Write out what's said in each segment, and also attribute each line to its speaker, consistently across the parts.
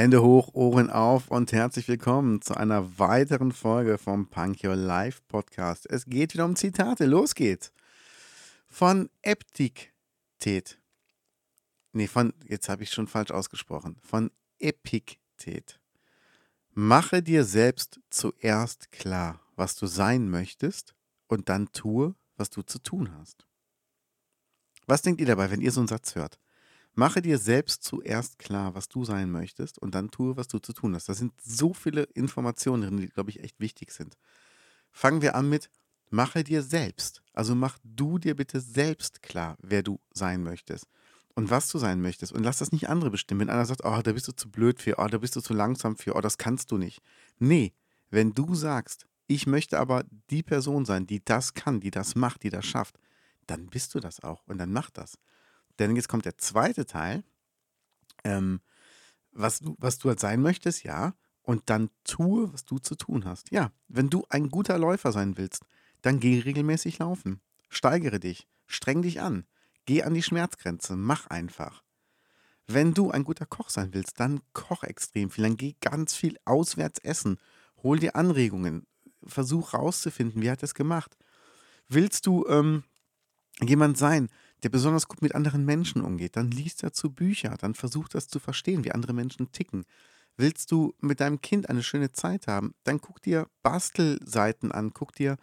Speaker 1: Hände hoch, Ohren auf und herzlich willkommen zu einer weiteren Folge vom Punk Your Life Podcast. Es geht wieder um Zitate. Los geht's. Von Epiktet. Nee, von, jetzt habe ich schon falsch ausgesprochen. Von Epiktet. Mache dir selbst zuerst klar, was du sein möchtest und dann tue, was du zu tun hast. Was denkt ihr dabei, wenn ihr so einen Satz hört? Mache dir selbst zuerst klar, was du sein möchtest und dann tue, was du zu tun hast. Da sind so viele Informationen drin, die, glaube ich, echt wichtig sind. Fangen wir an mit, mache dir selbst. Also mach du dir bitte selbst klar, wer du sein möchtest und was du sein möchtest. Und lass das nicht andere bestimmen. Wenn einer sagt, oh, da bist du zu blöd für, oh, da bist du zu langsam für, oh, das kannst du nicht. Nee, wenn du sagst, ich möchte aber die Person sein, die das kann, die das macht, die das schafft, dann bist du das auch und dann mach das. Denn jetzt kommt der zweite Teil, ähm, was, du, was du halt sein möchtest, ja, und dann tue, was du zu tun hast. Ja, wenn du ein guter Läufer sein willst, dann geh regelmäßig laufen. Steigere dich, streng dich an, geh an die Schmerzgrenze, mach einfach. Wenn du ein guter Koch sein willst, dann koch extrem viel, dann geh ganz viel auswärts essen, hol dir Anregungen, versuch rauszufinden, wie hat es gemacht. Willst du ähm, jemand sein, der besonders gut mit anderen Menschen umgeht, dann liest dazu Bücher, dann versucht das zu verstehen, wie andere Menschen ticken. Willst du mit deinem Kind eine schöne Zeit haben, dann guck dir Bastelseiten an, guck dir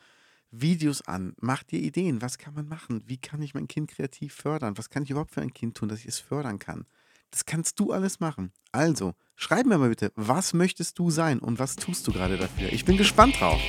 Speaker 1: Videos an, mach dir Ideen, was kann man machen, wie kann ich mein Kind kreativ fördern, was kann ich überhaupt für ein Kind tun, dass ich es fördern kann. Das kannst du alles machen. Also, schreib mir mal bitte, was möchtest du sein und was tust du gerade dafür? Ich bin gespannt drauf.